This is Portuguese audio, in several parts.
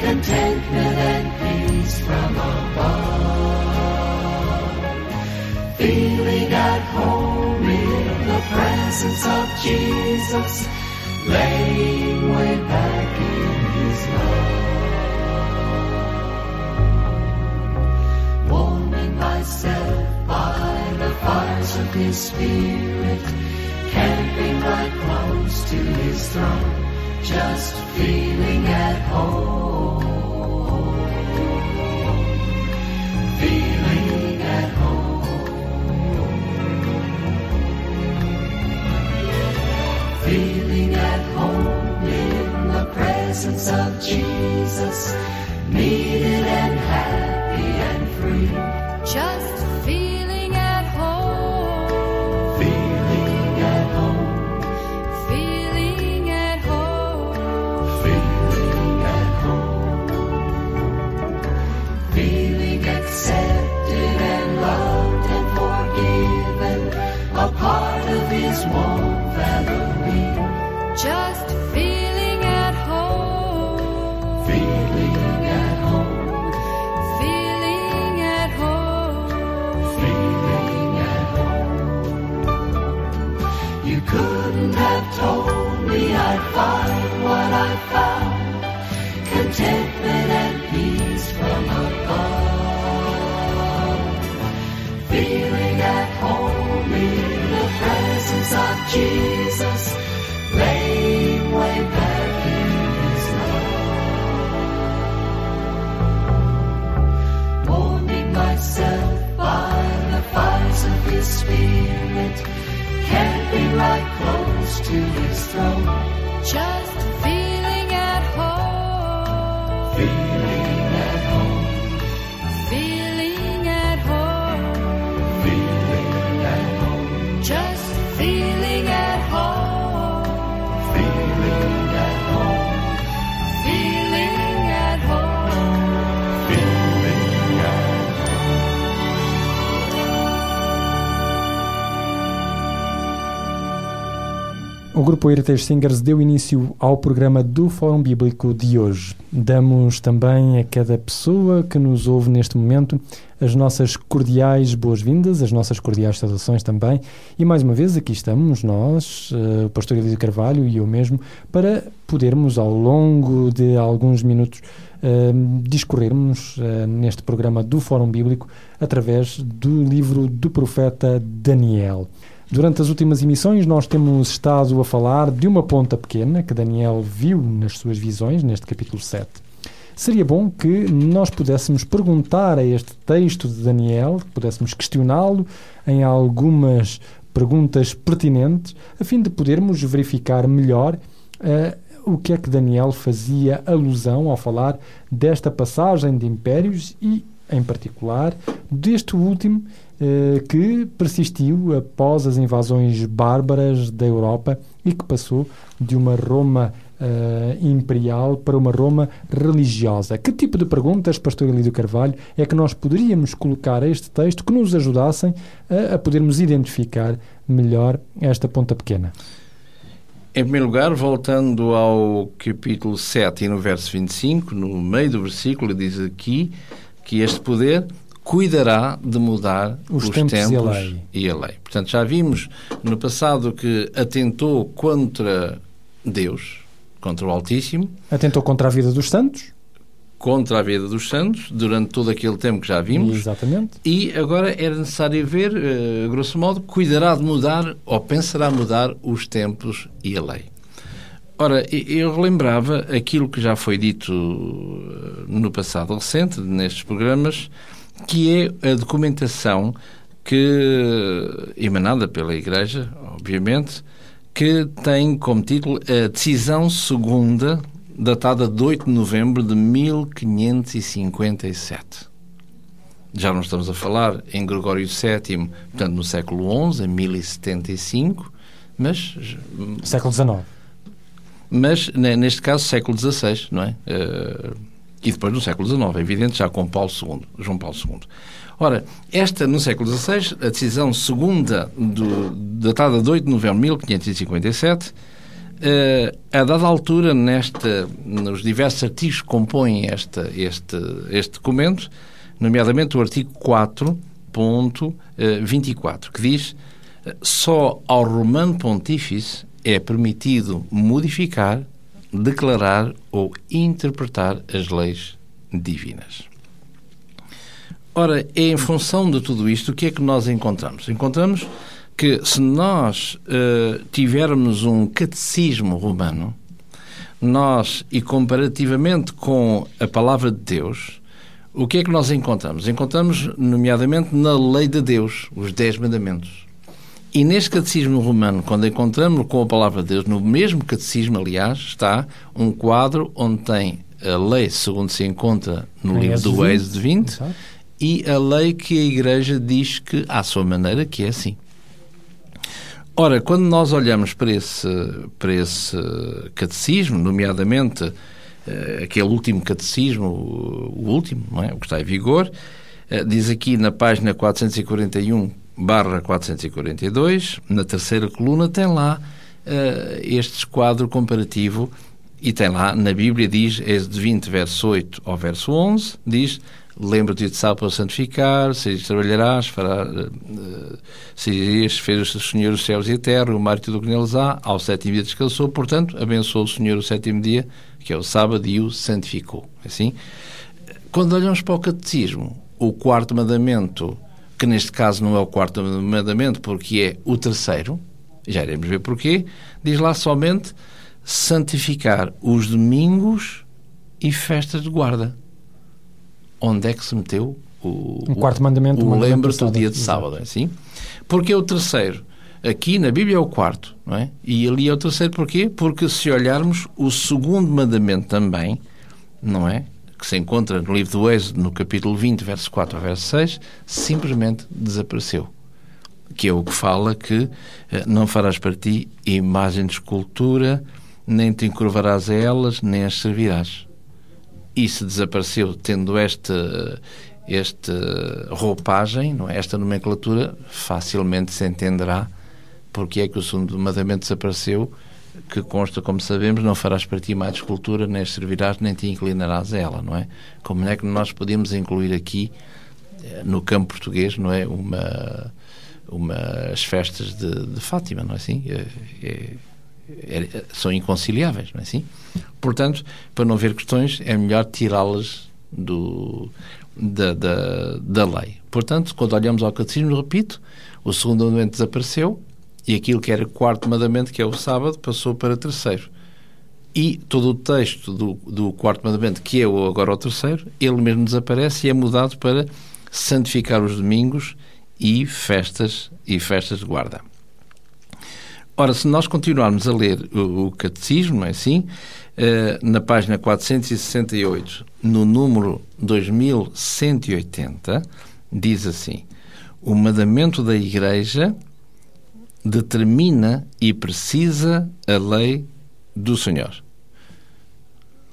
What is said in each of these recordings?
Contentment and peace from above. Feeling at home in the presence of Jesus, laying way back in his love. Warming myself by the fires of his spirit, camping right close to his throne, just feeling at home. Feeling at home. Feeling at home in the presence of Jesus, needed and happy and free. Me I'd find what I found, contentment and peace from above. Feeling at home in the presence of Jesus, laying way back in his love. Warming myself by the fires of his spirit, camping right close to his throne, just feeling at home, feeling O grupo Heritage Singers deu início ao programa do Fórum Bíblico de hoje. Damos também a cada pessoa que nos ouve neste momento as nossas cordiais boas-vindas, as nossas cordiais saudações também. E mais uma vez aqui estamos nós, eh, o pastor Elísio Carvalho e eu mesmo, para podermos ao longo de alguns minutos eh, discorrermos eh, neste programa do Fórum Bíblico através do livro do profeta Daniel. Durante as últimas emissões, nós temos estado a falar de uma ponta pequena que Daniel viu nas suas visões, neste capítulo 7. Seria bom que nós pudéssemos perguntar a este texto de Daniel, que pudéssemos questioná-lo em algumas perguntas pertinentes, a fim de podermos verificar melhor eh, o que é que Daniel fazia alusão ao falar desta passagem de impérios e, em particular, deste último eh, que persistiu após as invasões bárbaras da Europa e que passou de uma Roma eh, imperial para uma Roma religiosa. Que tipo de perguntas, Pastor Elídio Carvalho, é que nós poderíamos colocar a este texto que nos ajudassem a, a podermos identificar melhor esta ponta pequena? Em primeiro lugar, voltando ao capítulo 7 e no verso 25, no meio do versículo, diz aqui que este poder cuidará de mudar Os os, tempos tempos, e a lei. e a lei. Portanto, já vimos no passado que atentou contra Deus, contra o Altíssimo, Atentou contra a vida dos santos. contra a vida dos santos, durante todo aquele tempo que já vimos. Exatamente. E agora era necessário ver, eh, grosso modo, cuidará de mudar ou pensará mudar os tempos e a lei. Ora, eu relembrava aquilo que já foi dito eh, no passado recente, nestes programas, que é a documentação que, emanada pela Igreja, obviamente, que tem como título a Decisão Segunda, datada de 8 de novembro de 1557. Já não estamos a falar em Gregório VII, portanto, no século XI, em 1075, mas, Século XIX. Mas ne- neste caso, século XVI, não é? Eh, e depois no século XIX, é evidente, já com Paulo II, João Paulo II. Ora, esta, no século XVI, a decisão segunda, do, datada de 8 de novembro de 1557, eh, a dada altura, nesta, nos diversos artigos que compõem esta, este, este documento, nomeadamente o artigo 4.24, que diz eh, só ao Romano Pontífice é permitido modificar, declarar ou interpretar as leis divinas. Ora, é em função de tudo isto, o que é que nós encontramos? Encontramos que se nós eh, tivermos um catecismo romano, nós, e comparativamente com a palavra de Deus, o que é que nós encontramos? Encontramos, nomeadamente, na lei de Deus, os Dez Mandamentos. E neste catecismo romano, quando encontramos com a palavra de Deus, no mesmo catecismo, aliás, está um quadro onde tem a lei, segundo se encontra no livro do 20, Êxodo 20, exato. e a lei que a Igreja diz que, à sua maneira, que é assim. Ora, quando nós olhamos para esse, para esse catecismo, nomeadamente eh, aquele último catecismo, o o último, não é? o que está em vigor, eh, diz aqui na página 441 barra 442, na terceira coluna, tem lá eh, este quadro comparativo e tem lá, na Bíblia diz, Êxodo 20, verso 8 ao verso 11, diz lembra-te de sábado para santificar, seis trabalharás, fará, uh, seis dias fez o Senhor os céus e a terra, o mar e neles há, ao sétimo dia descansou, portanto, abençoou o Senhor o sétimo dia, que é o sábado, e o santificou. Assim, quando olhamos para o catecismo, o quarto mandamento, que neste caso não é o quarto mandamento, porque é o terceiro, já iremos ver porquê, diz lá somente santificar os domingos e festas de guarda. Onde é que se meteu o, Um quarto mandamento, o o mandamento lembra-te do dia de sábado, é assim? Porque é o terceiro. Aqui na Bíblia é o quarto, não é? E ali é o terceiro porquê? Porque se olharmos o segundo mandamento também, não é? Que se encontra no livro do Êxodo, no capítulo 20, verso 4 ao verso 6, simplesmente desapareceu. Que é o que fala que eh, não farás para ti imagem de escultura, nem te encurvarás a elas, nem as servirás. E se desapareceu tendo esta, esta roupagem, não é? esta nomenclatura, facilmente se entenderá porque é que o segundo mandamento desapareceu, que consta, como sabemos, não farás para ti mais escultura, nem servirás, nem te inclinarás a ela, não é? Como é que nós podemos incluir aqui, eh, no campo português, não é? Uma, uma, as festas de, de Fátima, não é assim? É, é, é, são inconciliáveis, não é assim? Portanto, para não haver questões, é melhor tirá-las do, da, da, da lei. Portanto, quando olhamos ao catecismo, repito, o segundo mandamento desapareceu e aquilo que era quarto mandamento, que é o sábado, passou para terceiro. E todo o texto do, do quarto mandamento, que é o, agora o terceiro, ele mesmo desaparece e é mudado para santificar os domingos e festas e festas de guarda. Ora, se nós continuarmos a ler o, o catecismo, é assim, eh, na página 468, no número 2180, diz assim: O mandamento da Igreja determina e precisa a lei do Senhor.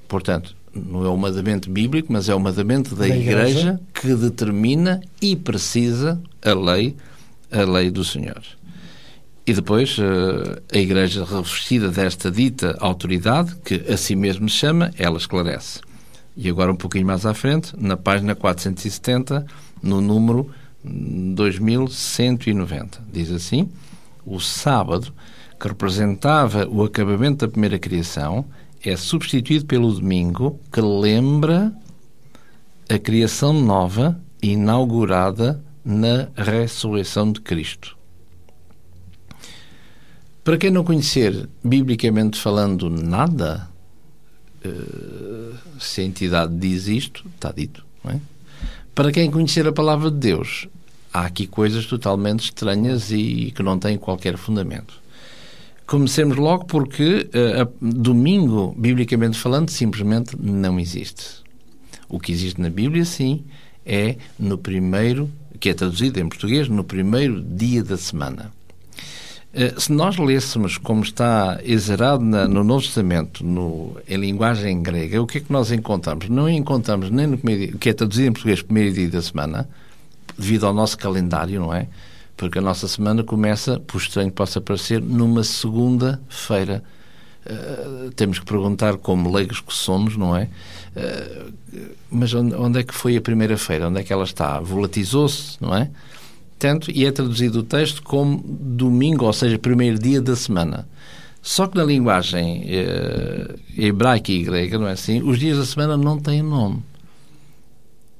Portanto, não é o mandamento bíblico, mas é o mandamento da, Da igreja, Igreja. que determina e precisa a lei, a lei do Senhor. E depois eh, a Igreja revestida desta dita autoridade, que a si mesmo chama, ela esclarece. E agora um pouquinho mais à frente, na página 470, no número 2190. Diz assim: o sábado, que representava o acabamento da primeira criação, é substituído pelo domingo, que lembra a criação nova inaugurada na ressurreição de Cristo. Para quem não conhecer, biblicamente falando, nada, eh, se a entidade diz isto, está dito. É? Para quem conhecer a palavra de Deus, há aqui coisas totalmente estranhas e que não têm qualquer fundamento. Comecemos logo porque uh, domingo, biblicamente falando, simplesmente não existe. O que existe na Bíblia, sim, é no primeiro, que é traduzido em português, no primeiro dia da semana. Uh, se nós lêssemos como está exerado na, no Novo Testamento, no, em linguagem grega, o que é que nós encontramos? Não encontramos nem no primeiro dia, que é traduzido em português, primeiro dia da semana, devido ao nosso calendário, não é? Porque a nossa semana começa, por estranho que possa parecer, numa segunda-feira. Uh, temos que perguntar, como leigos que somos, não é? Uh, mas onde, onde, é que foi a primeira feira? Onde é que ela está? Volatizou-se, não é? Tanto, e é traduzido o texto como domingo, ou seja, primeiro dia da semana. Só que na linguagem uh, hebraica e grega, não é assim? Os dias da semana não têm nome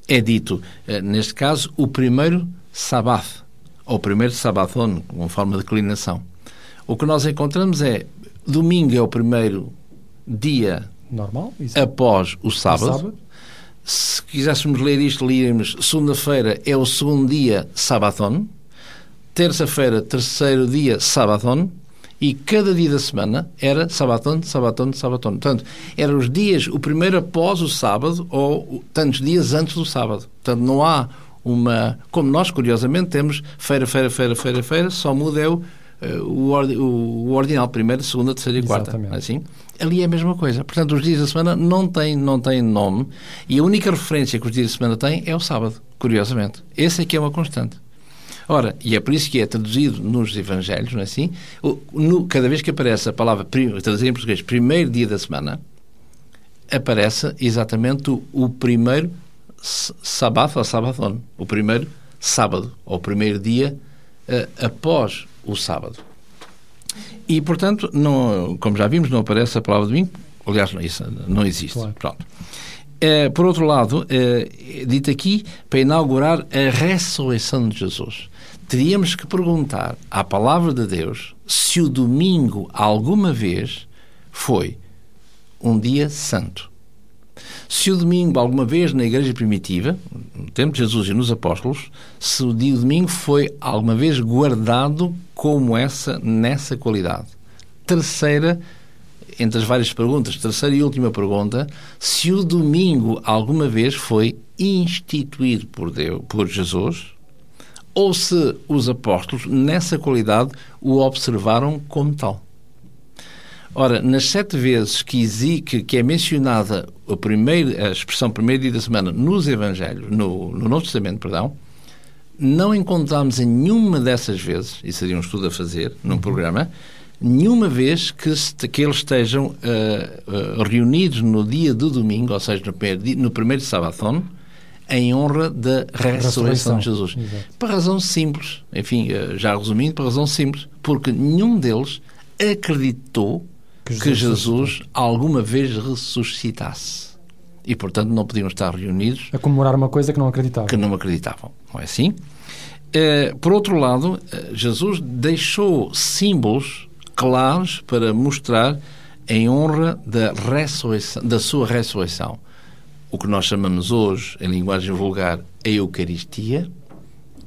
é dito, eh, neste caso, o primeiro sabath, ou o primeiro sabathon, com forma de declinação. O que nós encontramos é, domingo é o primeiro dia Normal, após o sábado. o sábado. Se quiséssemos ler isto, líamos segunda-feira é o segundo dia sabathon, terça-feira, terceiro dia sabathon, e cada dia da semana era sabaton, sabaton, sabaton. Portanto, eram os dias, o primeiro após o sábado ou tantos dias antes do sábado. Portanto, não há uma... Como nós, curiosamente, temos feira, feira, feira, feira, feira, só muda é o, eh, o, o ordinal, primeira, segunda, terceira e quarta. Exatamente. É assim? Ali é a mesma coisa. Portanto, os dias da semana não têm, não têm nome e a única referência que os dias da semana têm é o sábado, curiosamente. Esse é que é uma constante. Ora, e é por isso que é traduzido nos Evangelhos, não é assim? No, cada vez que aparece a palavra, traduzida em português, primeiro dia da semana, aparece exatamente o, o primeiro sábado ou sabaton, o primeiro sábado, ou o primeiro dia uh, após o sábado. E, portanto, não, como já vimos, não aparece a palavra domingo, aliás, não, isso não existe. Claro. Pronto. Uh, por outro lado, uh, dito aqui, para inaugurar a ressurreição de Jesus teríamos que perguntar à palavra de Deus se o domingo alguma vez foi um dia santo. Se o domingo alguma vez na igreja primitiva, no tempo de Jesus e nos apóstolos, se o dia domingo foi alguma vez guardado como essa nessa qualidade. Terceira entre as várias perguntas, terceira e última pergunta, se o domingo alguma vez foi instituído por Deus, por Jesus, ou se os apóstolos, nessa qualidade, o observaram como tal. Ora, nas sete vezes que, que, que é mencionada a, primeiro, a expressão primeiro dia da semana nos Evangelhos, no, no Novo Testamento, perdão, não encontramos em nenhuma dessas vezes, e seria um estudo a fazer num uhum. programa, nenhuma vez que, que eles estejam uh, uh, reunidos no dia do domingo, ou seja, no primeiro, dia, no primeiro sabaton, em honra da ressurreição de Jesus. Exato. Por razão simples, enfim, eh, já resumindo, por razão simples, porque nenhum deles acreditou que Jesus, que Jesus alguma vez ressuscitasse. E, portanto, não podiam estar reunidos... A comemorar uma coisa que não acreditavam. Que não acreditavam, não é assim? Eh, por outro lado, eh, Jesus deixou símbolos claros para mostrar em honra da, ressurreição, da sua ressurreição o que nós chamamos hoje, em linguagem vulgar, a Eucaristia,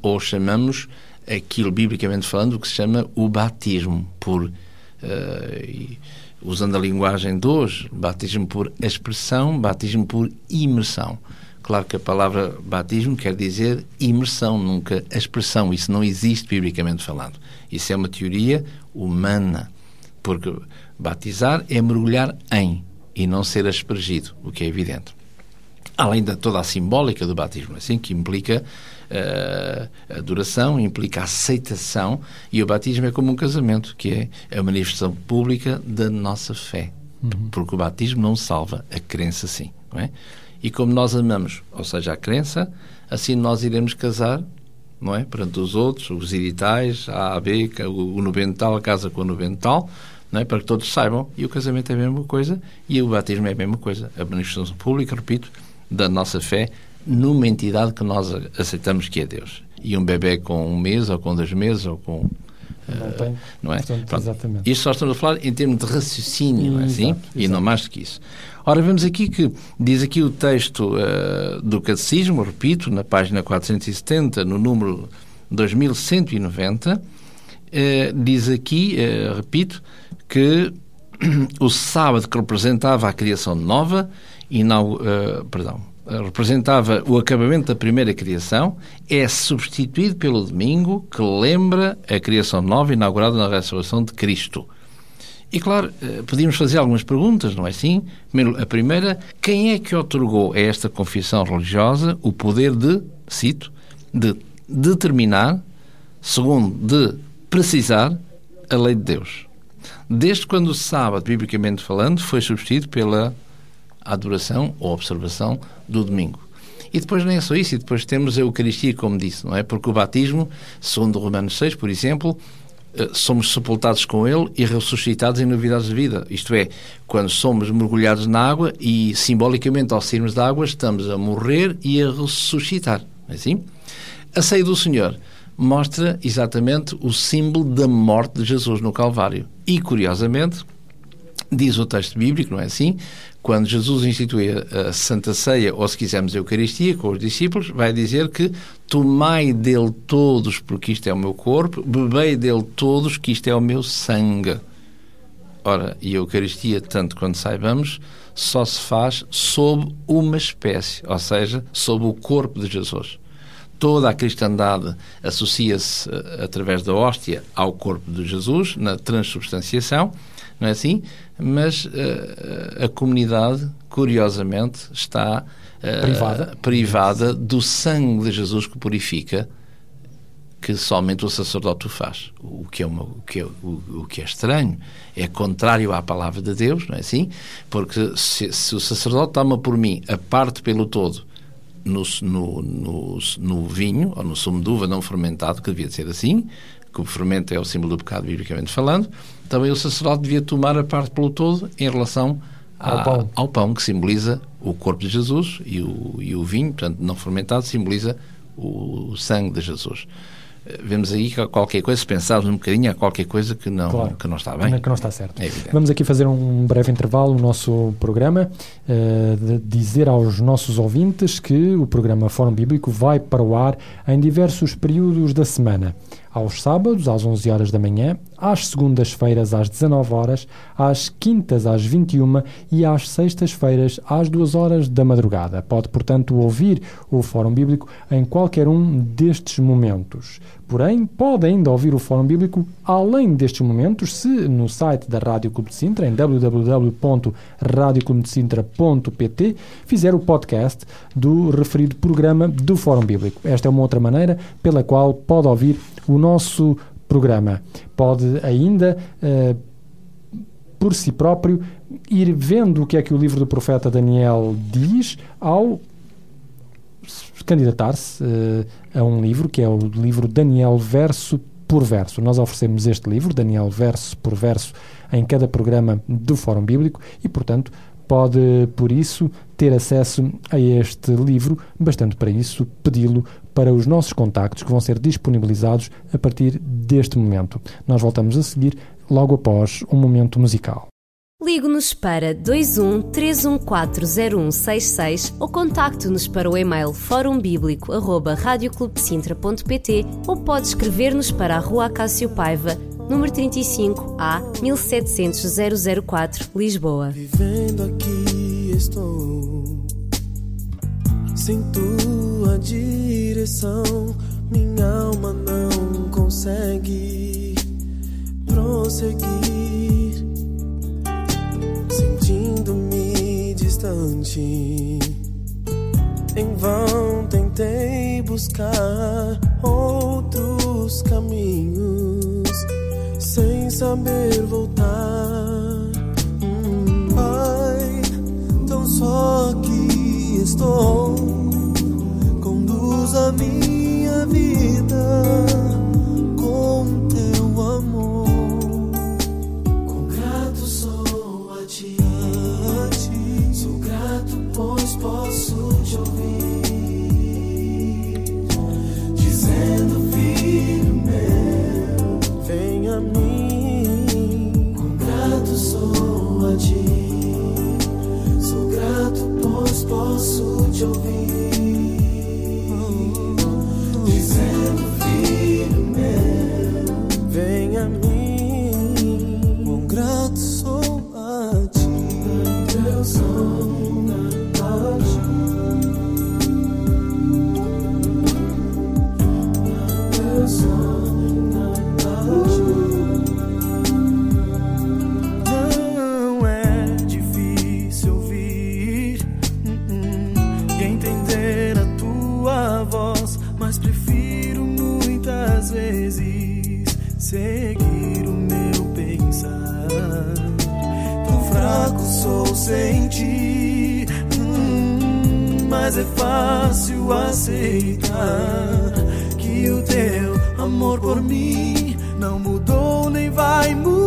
ou chamamos aquilo, biblicamente falando, que se chama o batismo, por, uh, usando a linguagem de hoje, batismo por expressão, batismo por imersão. Claro que a palavra batismo quer dizer imersão, nunca expressão. Isso não existe biblicamente falando. Isso é uma teoria humana, porque batizar é mergulhar em e não ser aspergido, o que é evidente além de toda a simbólica do batismo, assim que implica uh, adoração, implica aceitação, e o batismo é como um casamento, que é a manifestação pública da nossa fé. Uhum. Porque o batismo não salva, a crença sim. Não é? E como nós amamos, ou seja, a crença, assim nós iremos casar, não é? Perante os outros, os editais, a A, B, o novental, a casa com o novental, não é? Para que todos saibam. E o casamento é a mesma coisa e o batismo é a mesma coisa. A manifestação pública, repito, da nossa fé numa entidade que nós aceitamos que é Deus. E um bebê com um mês, ou com dois meses, ou com não tem. Não é? Portanto, exatamente. Isto só estamos a falar em termos de raciocínio, não é assim? Exato, E exato. não mais do que isso. Ora, vemos aqui que diz aqui o texto eh, do Catecismo, repito, na página 470, no número 2190, eh, diz aqui, eh, repito, que o sábado que representava a criação nova, e não, eh, perdão, representava o acabamento da primeira criação, é substituído pelo domingo, que lembra a criação nova inaugurada na ressurreição de Cristo. E claro, eh, podíamos fazer algumas perguntas, não é assim? A primeira, quem é que otorgou a esta confissão religiosa o poder de, cito, de determinar, segundo, de precisar a lei de Deus? Desde quando o sábado, biblicamente falando, foi substituído pela adoração ou observação do domingo. E depois não é só isso, e depois temos a Eucaristia, como disse, não é? Porque o batismo, segundo Romanos 6, por exemplo, eh, somos sepultados com ele e ressuscitados em novidades de vida. Isto é, quando somos mergulhados na água e, simbolicamente, ao sairmos da água, estamos a morrer e a ressuscitar. É assim? A ceia do Senhor mostra exatamente o símbolo da morte de Jesus no Calvário. E, curiosamente, diz o texto bíblico, não é assim? Quando Jesus institui a Santa Ceia, ou se quisermos a Eucaristia, com os discípulos, vai dizer que tomai dele todos, porque isto é o meu corpo, bebei dele todos, que isto é o meu sangue. Ora, e a Eucaristia, tanto quanto saibamos, só se faz sob uma espécie, ou seja, sob o corpo de Jesus. Toda a cristandade associa-se, eh, através da hóstia, ao corpo de Jesus, na transubstanciação, não é assim? Mas eh, a comunidade, curiosamente, está eh, Privada. privada do sangue de Jesus que purifica, que somente o sacerdote o faz. O que é, uma, o que é, o, o que é estranho. É contrário à palavra de Deus, não é assim? Porque se, se o sacerdote toma por mim a parte pelo todo no, no, vinho, ou no sumo de uva não fermentado, que devia de ser assim, que o fermento é o símbolo do pecado, biblicamente falando, também o sacerdote devia tomar a parte pelo todo em relação Ao à- pão. ao pão, que simboliza o corpo de Jesus, e o, e o vinho, portanto, não fermentado, simboliza o sangue de Jesus. Eh, Vemos aí qualquer coisa, se pensarmos um bocadinho, há qualquer coisa que não, Claro. que não está bem. Que não está certo. É. Vamos aqui fazer um breve intervalo no nosso programa, de dizer aos nossos ouvintes que o programa Fórum Bíblico vai para o ar em diversos períodos da semana. Aos sábados, às 11 horas da manhã, às segundas-feiras, às 19 horas, às quintas, às 21 e às sextas-feiras, às 2 horas da madrugada. Pode, portanto, ouvir o Fórum Bíblico em qualquer um destes momentos. Porém, pode ainda ouvir o Fórum Bíblico além destes momentos se no site da Rádio Clube de Sintra, em www.radioclubdecintra.pt, fizer o podcast do referido programa do Fórum Bíblico. Esta é uma outra maneira pela qual pode ouvir o nosso programa. Pode ainda, eh, por si próprio, ir vendo o que é que o livro do profeta Daniel diz ao candidatar-se eh, a um livro que é o livro Daniel verso por verso. Nós oferecemos este livro, Daniel verso por verso, em cada programa do Fórum Bíblico e, portanto, pode, por isso, ter acesso a este livro, bastante para isso, pedi-lo para os nossos contactos que vão ser disponibilizados a partir deste momento. Nós voltamos a seguir logo após um momento musical. Ligue-nos para 21 3140166 ou contacte-nos para o e-mail forumbíblico.radioclubdecintra.pt ou pode escrever-nos para a Rua Acácio Paiva, número 35 A 1700 004, Lisboa. Vivendo aqui estou, sem tua direção, minha alma não consegue prosseguir, sentindo-me distante. Em vão tentei buscar outros caminhos, sem saber voltar. Hum, Pai, tão só aqui estou. you'll sem ti, hum, mas é fácil aceitar que o teu amor por mim não mudou nem vai mudar.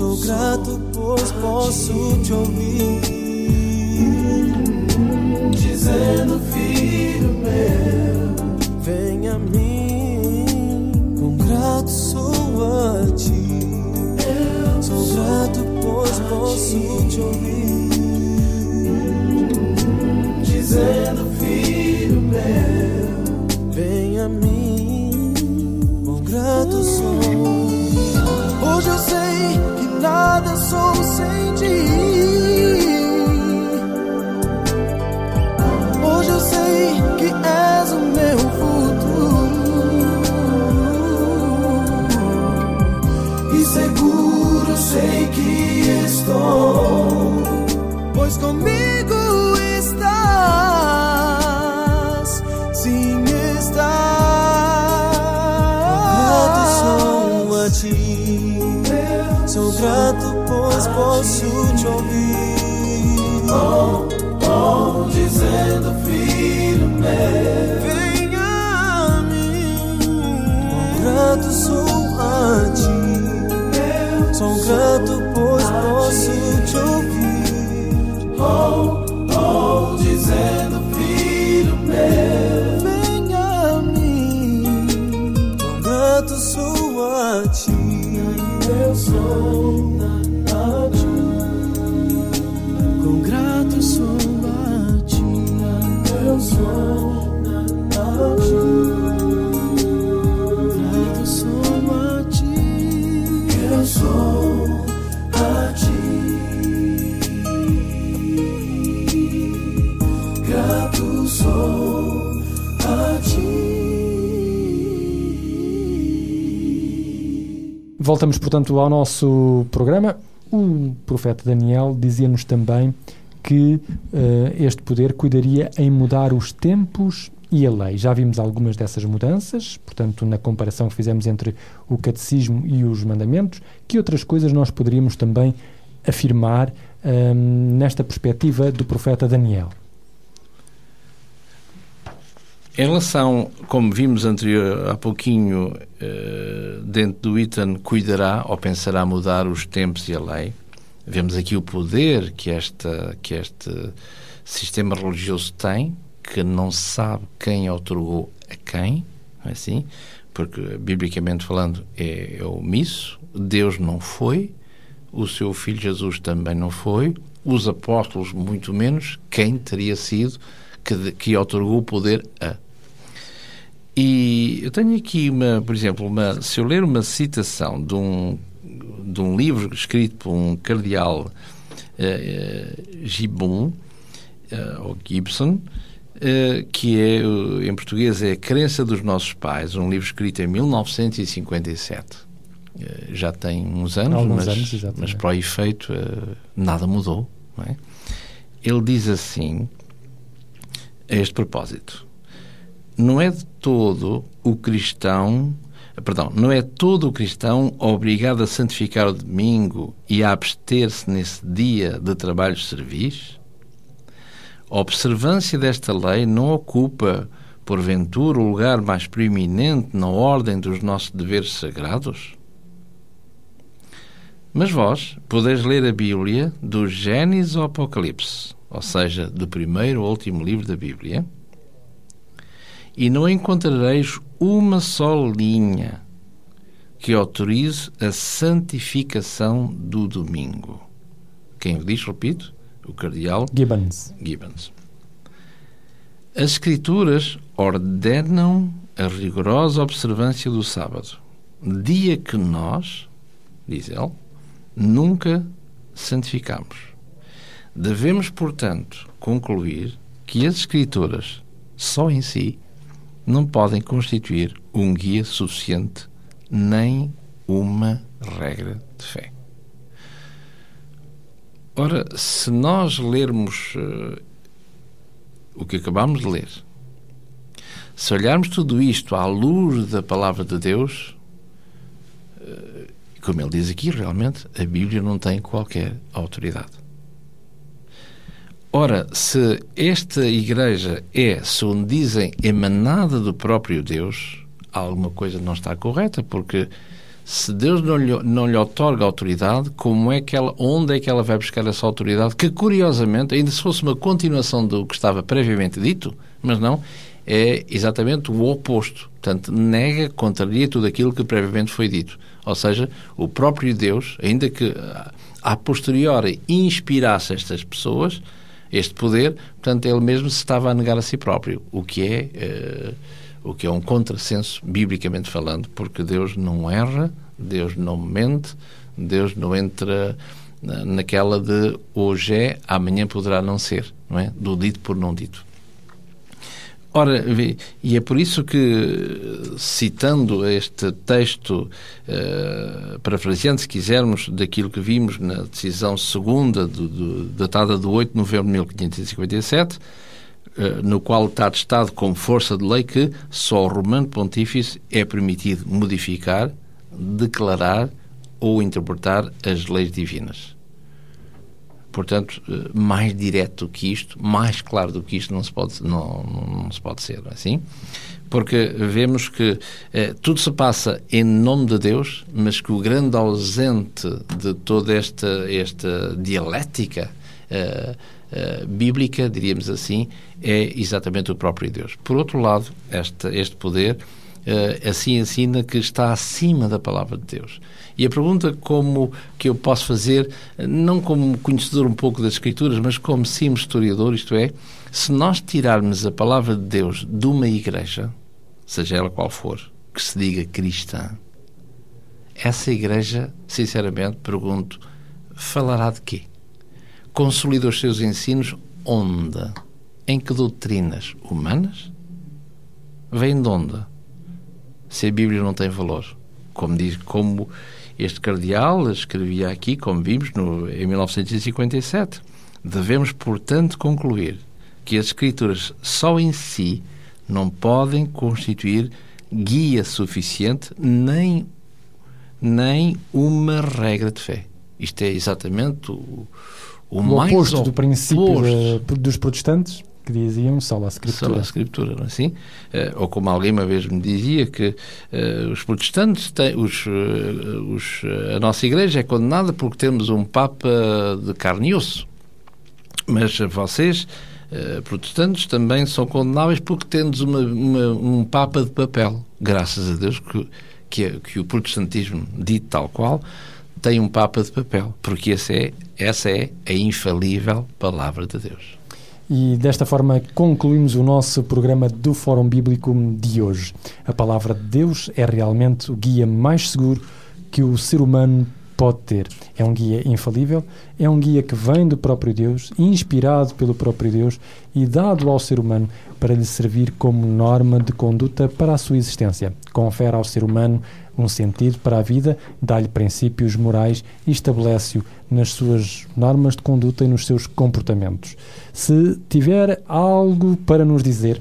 Sou grato pois posso te ouvir dizendo filho meu, vem a mim. Com grato sou a ti, sou grato pois posso te ouvir dizendo filho meu, vem a mim. Com grato sou. Hoje eu sei que nada sou sem ti. Hoje eu sei que és o meu futuro. E seguro sei que estou, pois comigo Sou grato, pois posso te ouvir. dizendo, filho meu, venha a mim. Grato sou a ti. Sou grato, Voltamos, portanto, ao nosso programa. O profeta Daniel dizia-nos também que eh, este poder cuidaria em mudar os tempos e a lei. Já vimos algumas dessas mudanças, portanto, na comparação que fizemos entre o catecismo e os mandamentos, que outras coisas nós poderíamos também afirmar hum, nesta perspectiva do profeta Daniel? Em relação, como vimos anterior, há pouquinho, eh, dentro do item cuidará ou pensará mudar os tempos e a lei, vemos aqui o poder que, esta, que este sistema religioso tem, que não sabe quem otorgou a quem, é assim? Porque, biblicamente falando, é, é omisso. Deus não foi, o seu filho Jesus também não foi, os apóstolos muito menos, quem teria sido que, que otorgou o poder a. E eu tenho aqui, uma, por exemplo, uma, se eu ler uma citação de um, de um livro escrito por um cardeal uh, Gibbon, uh, ou Gibson, uh, que é, em português, é A Crença dos Nossos Pais, um livro escrito em 1957. Já tem uns anos, Alguns mas, anos, mas para o efeito nada mudou. É? Ele diz assim, a este propósito: não é de todo o cristão, perdão, não é todo o cristão obrigado a santificar o domingo e a abster-se nesse dia de trabalhos servis? A observância desta lei não ocupa, porventura, o lugar mais preeminente na ordem dos nossos deveres sagrados? Mas vós podeis ler a Bíblia do Gênesis ao Apocalipse, ou seja, do primeiro ao último livro da Bíblia, e não encontrareis uma só linha que autorize a santificação do domingo. Quem o diz, repito? O cardeal Gibbons. Gibbons. As Escrituras ordenam a rigorosa observância do sábado, dia que nós, diz ele, nunca santificamos. Devemos, portanto, concluir que as Escrituras, só em si, não podem constituir um guia suficiente nem uma regra de fé. Ora, se nós lermos uh, o que acabamos de ler, se olharmos tudo isto à luz da palavra de Deus, uh, como ele diz aqui, realmente a Bíblia não tem qualquer autoridade. Ora, se esta igreja é, segundo dizem, emanada do próprio Deus, alguma coisa não está correta, porque se Deus não lhe, não lhe otorga autoridade, como é que ela, onde é que ela vai buscar essa autoridade? Que, curiosamente, ainda se fosse uma continuação do que estava previamente dito, mas não, é exatamente o oposto. Portanto, nega, contraria tudo aquilo que previamente foi dito. Ou seja, o próprio Deus, ainda que a posteriori inspirasse estas pessoas, este poder, portanto, ele mesmo se estava a negar a si próprio, o que é, uh, o que é um contrassenso, biblicamente falando, porque Deus não erra, Deus não mente, Deus não entra naquela de hoje é, amanhã poderá não ser, não é? Do dito por não dito. Ora, e é por isso que, citando este texto, uh, parafraseando, se quisermos, daquilo que vimos na decisão segunda, do, do, datada de 8 de novembro de 1557, uh, eh, no qual está atestado como força de lei que só ao Romano Pontífice é permitido modificar, declarar ou interpretar as leis divinas. Portanto, eh, mais direto do que isto, mais claro do que isto não se pode, não, não se pode ser, é assim? Porque vemos que eh, tudo se passa em nome de Deus, mas que o grande ausente de toda esta, esta dialética eh, eh, bíblica, diríamos assim, é exatamente o próprio Deus. Por outro lado, este, este poder assim ensina que está acima da palavra de Deus. E a pergunta como que eu posso fazer, não como conhecedor um pouco das Escrituras, mas como sim historiador, isto é, se nós tirarmos a palavra de Deus de uma igreja, seja ela qual for, que se diga cristã, essa igreja, sinceramente, pergunto, falará de quê? Consolida os seus ensinos onde? Em que doutrinas humanas? Vem de onde? Se a Bíblia não tem valor. Como diz, como este cardeal escrevia aqui, como vimos no, em 1957, devemos, portanto, concluir que as Escrituras só em si não podem constituir guia suficiente nem, nem uma regra de fé. Isto é exatamente o, o, o mais oposto do princípio de, dos protestantes que diziam só a escritura. Só escritura, não é assim? Uh, ou como alguém uma vez me dizia que uh, os protestantes têm, os, uh, os, a nossa igreja é condenada porque temos um papa de carne e osso. Mas vocês, protestantes, também são condenáveis porque temos uma, uma, um papa de papel. Graças a Deus que, que, que o protestantismo, dito tal qual, tem um papa de papel, porque essa é, essa é a infalível palavra de Deus. E desta forma concluímos o nosso programa do Fórum Bíblico de hoje. A palavra de Deus é realmente o guia mais seguro que o ser humano pode ter. É um guia infalível, é um guia que vem do próprio Deus, inspirado pelo próprio Deus e dado ao ser humano para lhe servir como norma de conduta para a sua existência. Confere ao ser humano um sentido para a vida, dá-lhe princípios morais e estabelece-o nas suas normas de conduta e nos seus comportamentos. Se tiver algo para nos dizer,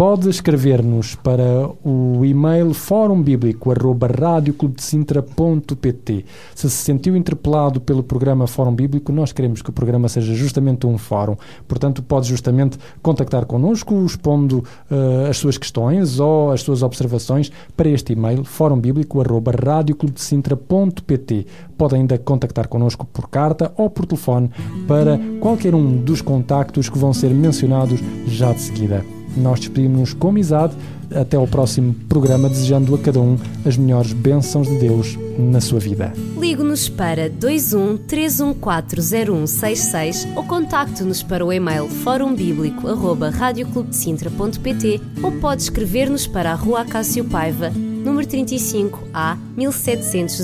pode escrever-nos para o e-mail fórumbíblico.radioclubdecintra.pt Se se sentiu interpelado pelo programa Fórum Bíblico, nós queremos que o programa seja justamente um fórum. Portanto, pode justamente contactar connosco, expondo uh, as suas questões ou as suas observações para este e-mail fórumbíblico.radioclubdecintra.pt Pode ainda contactar connosco por carta ou por telefone para qualquer um dos contactos que vão ser mencionados já de seguida. Nós despedimos-nos com amizade. Até ao próximo programa, desejando a cada um as melhores bênçãos de Deus na sua vida. Ligue-nos para 21 3140166 ou contacte-nos para o e-mail forumbíblico.radioclubdecintra.pt ou pode escrever-nos para a Rua Acácio Paiva, número 35 A 1700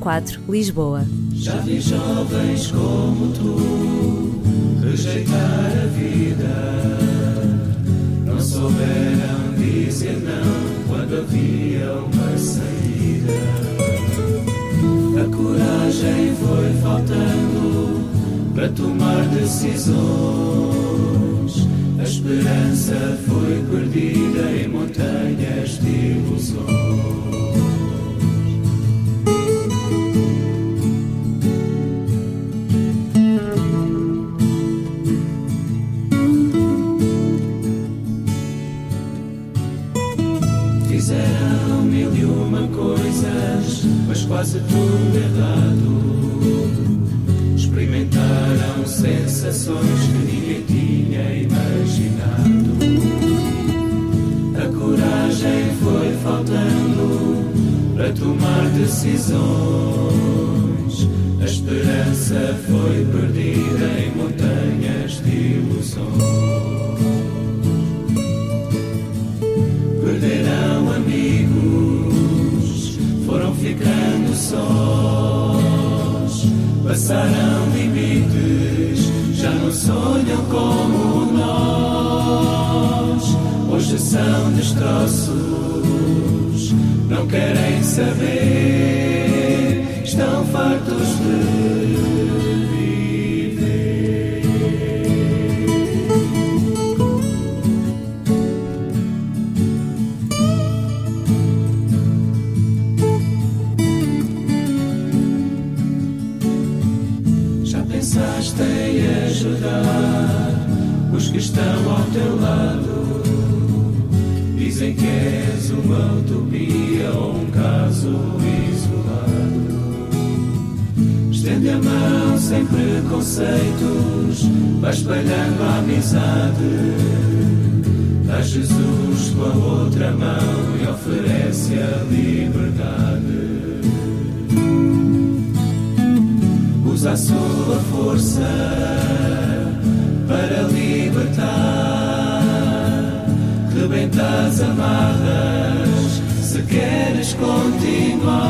004, Lisboa. Já vi jovens como tu souberam dizer não quando havia uma saída. A coragem foi faltando para tomar decisões. A esperança foi perdida em montanhas de ilusões. Pensaste em ajudar os que estão ao teu lado? Dizem que és uma utopia ou um caso isolado. Estende a mão sem preconceitos, vai espalhando a amizade. Dá Jesus com a outra mão e oferece a liberdade. Usa a sua força para libertar. Rebenta as amarras se queres continuar.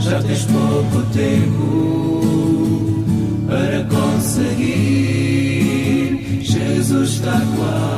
Já tens pouco tempo para conseguir. Jesus está quase